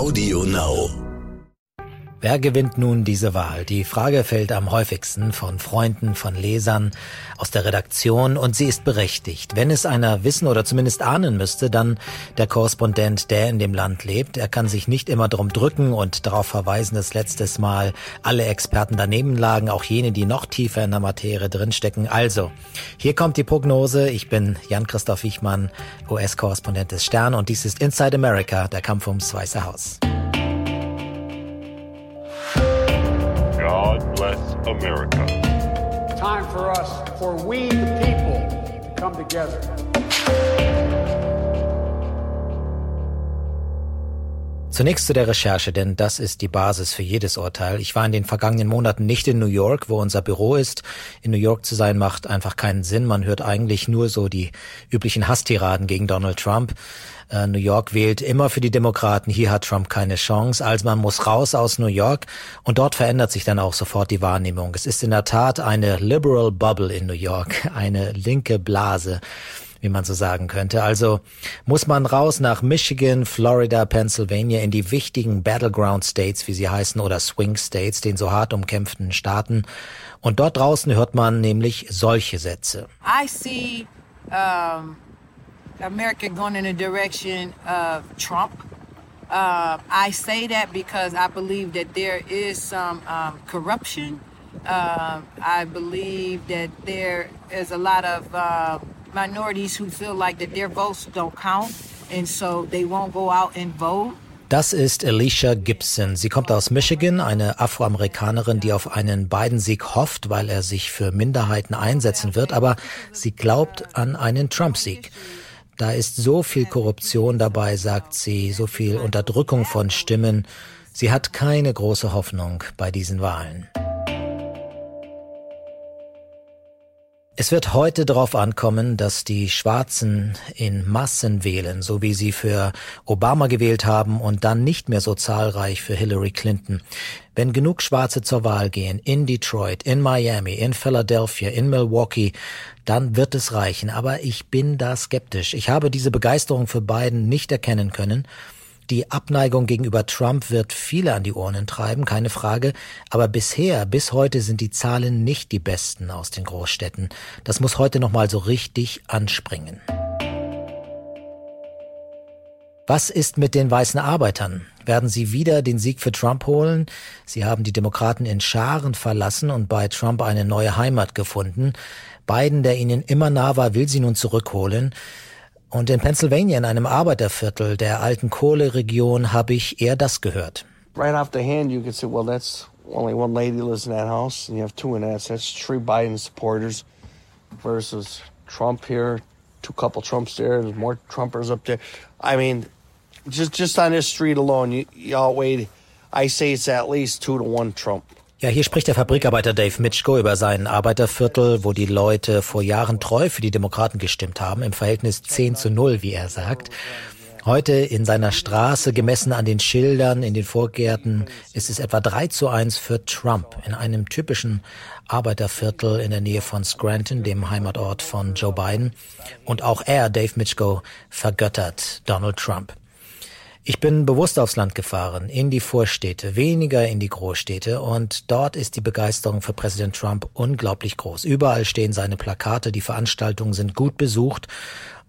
Audio Now. Wer gewinnt nun diese Wahl? Die Frage fällt am häufigsten von Freunden, von Lesern, aus der Redaktion und sie ist berechtigt. Wenn es einer wissen oder zumindest ahnen müsste, dann der Korrespondent, der in dem Land lebt. Er kann sich nicht immer drum drücken und darauf verweisen, dass letztes Mal alle Experten daneben lagen, auch jene, die noch tiefer in der Materie drinstecken. Also, hier kommt die Prognose. Ich bin Jan-Christoph Wichmann, US-Korrespondent des Stern und dies ist Inside America, der Kampf ums Weiße Haus. God bless America. Time for us, for we the people, to come together. Zunächst zu der Recherche, denn das ist die Basis für jedes Urteil. Ich war in den vergangenen Monaten nicht in New York, wo unser Büro ist. In New York zu sein macht einfach keinen Sinn. Man hört eigentlich nur so die üblichen Hasstiraden gegen Donald Trump. Äh, New York wählt immer für die Demokraten. Hier hat Trump keine Chance. Also man muss raus aus New York und dort verändert sich dann auch sofort die Wahrnehmung. Es ist in der Tat eine liberal bubble in New York, eine linke Blase wie man so sagen könnte. Also muss man raus nach Michigan, Florida, Pennsylvania in die wichtigen Battleground States, wie sie heißen, oder Swing States, den so hart umkämpften Staaten. Und dort draußen hört man nämlich solche Sätze. I see um, America going in the direction of Trump. Uh, I say that because I believe that there is some um, corruption. Uh, I believe that there is a lot of uh, minorities who feel like that their votes don't count, and so they won't go out and vote. Das ist Alicia Gibson. Sie kommt aus Michigan, eine Afroamerikanerin, die auf einen Biden-Sieg hofft, weil er sich für Minderheiten einsetzen wird, aber sie glaubt an einen Trump-Sieg. Da ist so viel Korruption dabei, sagt sie, so viel Unterdrückung von Stimmen. Sie hat keine große Hoffnung bei diesen Wahlen. Es wird heute darauf ankommen, dass die Schwarzen in Massen wählen, so wie sie für Obama gewählt haben und dann nicht mehr so zahlreich für Hillary Clinton. Wenn genug Schwarze zur Wahl gehen, in Detroit, in Miami, in Philadelphia, in Milwaukee, dann wird es reichen. Aber ich bin da skeptisch. Ich habe diese Begeisterung für Biden nicht erkennen können. Die Abneigung gegenüber Trump wird viele an die Ohren treiben, keine Frage. Aber bisher, bis heute sind die Zahlen nicht die besten aus den Großstädten. Das muss heute nochmal so richtig anspringen. Was ist mit den weißen Arbeitern? Werden sie wieder den Sieg für Trump holen? Sie haben die Demokraten in Scharen verlassen und bei Trump eine neue Heimat gefunden. Biden, der ihnen immer nah war, will sie nun zurückholen. Und in Pennsylvania, in einem Arbeiterviertel der alten Kohleregion, habe ich eher das gehört. Right off the hand, you could say, well, that's only one lady lives in that house, and you have two in that. That's three Biden supporters versus Trump here, two couple Trumps there, there's more Trumpers up there. I mean, just just on this street alone, you, you outweigh. I say it's at least two to one Trump. Ja, hier spricht der Fabrikarbeiter Dave Mitchko über sein Arbeiterviertel, wo die Leute vor Jahren treu für die Demokraten gestimmt haben, im Verhältnis 10 zu 0, wie er sagt. Heute in seiner Straße, gemessen an den Schildern, in den Vorgärten, ist es etwa 3 zu 1 für Trump in einem typischen Arbeiterviertel in der Nähe von Scranton, dem Heimatort von Joe Biden. Und auch er, Dave Mitchko, vergöttert Donald Trump. Ich bin bewusst aufs Land gefahren, in die Vorstädte, weniger in die Großstädte und dort ist die Begeisterung für Präsident Trump unglaublich groß. Überall stehen seine Plakate, die Veranstaltungen sind gut besucht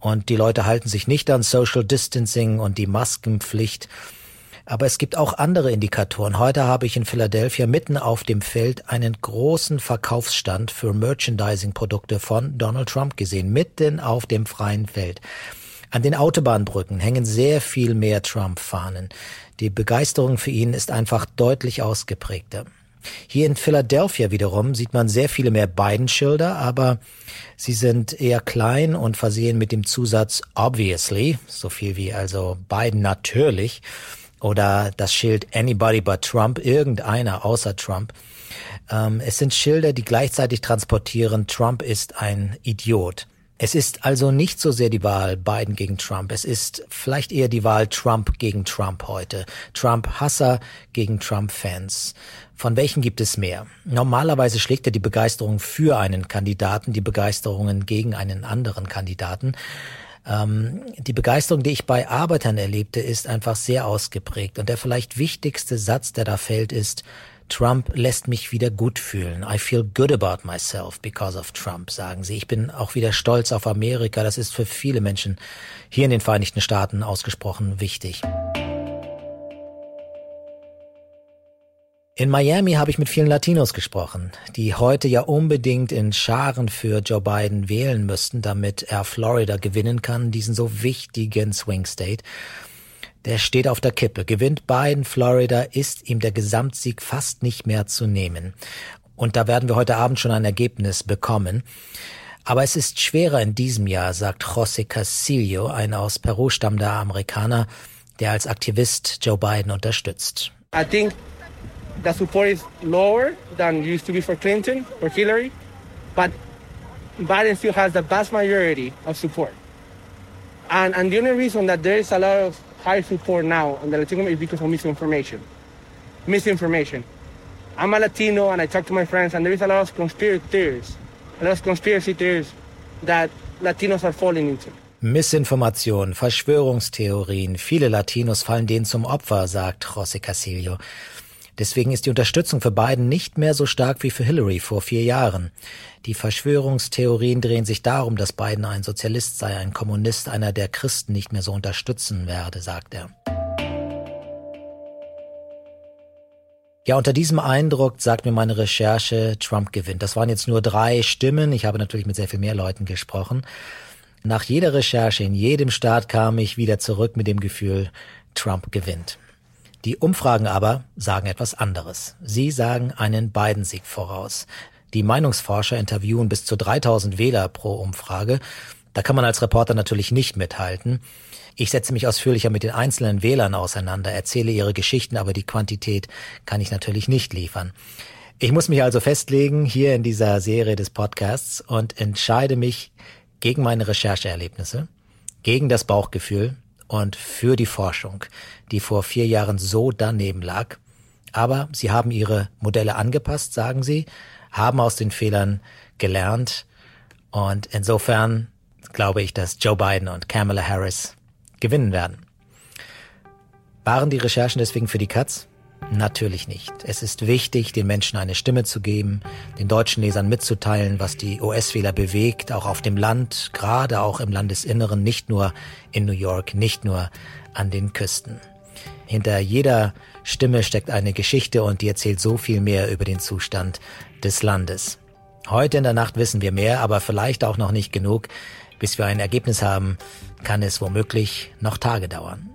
und die Leute halten sich nicht an Social Distancing und die Maskenpflicht. Aber es gibt auch andere Indikatoren. Heute habe ich in Philadelphia mitten auf dem Feld einen großen Verkaufsstand für Merchandising-Produkte von Donald Trump gesehen, mitten auf dem freien Feld. An den Autobahnbrücken hängen sehr viel mehr Trump-Fahnen. Die Begeisterung für ihn ist einfach deutlich ausgeprägter. Hier in Philadelphia wiederum sieht man sehr viele mehr Biden-Schilder, aber sie sind eher klein und versehen mit dem Zusatz obviously, so viel wie also Biden natürlich, oder das Schild anybody but Trump, irgendeiner außer Trump. Ähm, es sind Schilder, die gleichzeitig transportieren, Trump ist ein Idiot. Es ist also nicht so sehr die Wahl Biden gegen Trump. Es ist vielleicht eher die Wahl Trump gegen Trump heute. Trump-Hasser gegen Trump-Fans. Von welchen gibt es mehr? Normalerweise schlägt er die Begeisterung für einen Kandidaten, die Begeisterungen gegen einen anderen Kandidaten. Ähm, die Begeisterung, die ich bei Arbeitern erlebte, ist einfach sehr ausgeprägt. Und der vielleicht wichtigste Satz, der da fällt, ist, Trump lässt mich wieder gut fühlen. I feel good about myself because of Trump, sagen sie. Ich bin auch wieder stolz auf Amerika. Das ist für viele Menschen hier in den Vereinigten Staaten ausgesprochen wichtig. In Miami habe ich mit vielen Latinos gesprochen, die heute ja unbedingt in Scharen für Joe Biden wählen müssten, damit er Florida gewinnen kann, diesen so wichtigen Swing State der steht auf der Kippe. Gewinnt Biden Florida, ist ihm der Gesamtsieg fast nicht mehr zu nehmen. Und da werden wir heute Abend schon ein Ergebnis bekommen. Aber es ist schwerer in diesem Jahr, sagt José Casillo, ein aus Peru stammender Amerikaner, der als Aktivist Joe Biden unterstützt. I think the support is lower than used to be for Clinton or Hillary, but Biden still has the vast majority of support. And, and the only reason that there is a lot of high support now on the Latino is because of misinformation. Misinformation. I'm a Latino and I talk to my friends and there is a lot of conspiracy theories, a lot of conspiracy theories that Latinos are falling into. Missinformation, Verschwörungstheorien, viele Latinos fallen denen zum Opfer, sagt José Casillo. Deswegen ist die Unterstützung für Biden nicht mehr so stark wie für Hillary vor vier Jahren. Die Verschwörungstheorien drehen sich darum, dass Biden ein Sozialist sei, ein Kommunist, einer der Christen nicht mehr so unterstützen werde, sagt er. Ja, unter diesem Eindruck sagt mir meine Recherche, Trump gewinnt. Das waren jetzt nur drei Stimmen. Ich habe natürlich mit sehr viel mehr Leuten gesprochen. Nach jeder Recherche in jedem Staat kam ich wieder zurück mit dem Gefühl, Trump gewinnt. Die Umfragen aber sagen etwas anderes. Sie sagen einen Biden-Sieg voraus. Die Meinungsforscher interviewen bis zu 3000 Wähler pro Umfrage. Da kann man als Reporter natürlich nicht mithalten. Ich setze mich ausführlicher mit den einzelnen Wählern auseinander, erzähle ihre Geschichten, aber die Quantität kann ich natürlich nicht liefern. Ich muss mich also festlegen hier in dieser Serie des Podcasts und entscheide mich gegen meine Rechercheerlebnisse, gegen das Bauchgefühl, und für die Forschung, die vor vier Jahren so daneben lag. Aber sie haben ihre Modelle angepasst, sagen sie, haben aus den Fehlern gelernt. Und insofern glaube ich, dass Joe Biden und Kamala Harris gewinnen werden. Waren die Recherchen deswegen für die Katz? Natürlich nicht. Es ist wichtig, den Menschen eine Stimme zu geben, den deutschen Lesern mitzuteilen, was die US-Wähler bewegt, auch auf dem Land, gerade auch im Landesinneren, nicht nur in New York, nicht nur an den Küsten. Hinter jeder Stimme steckt eine Geschichte und die erzählt so viel mehr über den Zustand des Landes. Heute in der Nacht wissen wir mehr, aber vielleicht auch noch nicht genug. Bis wir ein Ergebnis haben, kann es womöglich noch Tage dauern.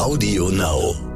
Audio Now.